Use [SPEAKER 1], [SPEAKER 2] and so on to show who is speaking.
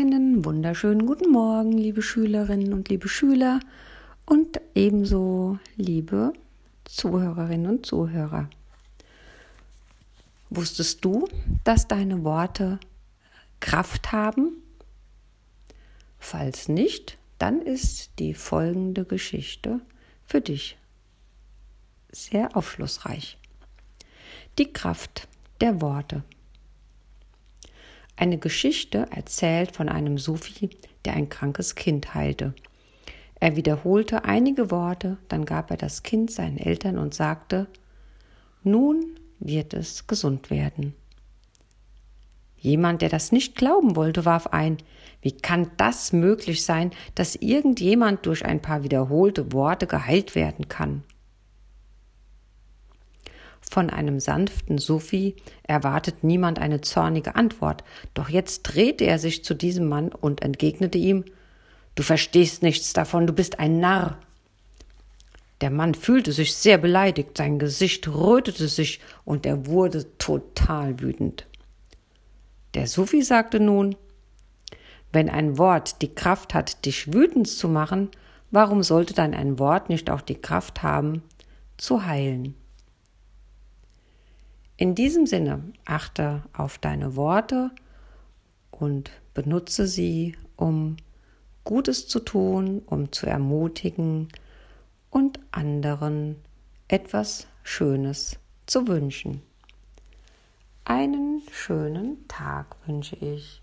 [SPEAKER 1] Einen wunderschönen guten Morgen, liebe Schülerinnen und liebe Schüler und ebenso liebe Zuhörerinnen und Zuhörer. Wusstest du, dass deine Worte Kraft haben? Falls nicht, dann ist die folgende Geschichte für dich sehr aufschlussreich. Die Kraft der Worte. Eine Geschichte erzählt von einem Sufi, der ein krankes Kind heilte. Er wiederholte einige Worte, dann gab er das Kind seinen Eltern und sagte Nun wird es gesund werden. Jemand, der das nicht glauben wollte, warf ein Wie kann das möglich sein, dass irgendjemand durch ein paar wiederholte Worte geheilt werden kann? Von einem sanften Sufi erwartet niemand eine zornige Antwort, doch jetzt drehte er sich zu diesem Mann und entgegnete ihm Du verstehst nichts davon, du bist ein Narr. Der Mann fühlte sich sehr beleidigt, sein Gesicht rötete sich und er wurde total wütend. Der Sufi sagte nun Wenn ein Wort die Kraft hat, dich wütend zu machen, warum sollte dann ein Wort nicht auch die Kraft haben, zu heilen? In diesem Sinne achte auf deine Worte und benutze sie, um Gutes zu tun, um zu ermutigen und anderen etwas Schönes zu wünschen. Einen schönen Tag wünsche ich.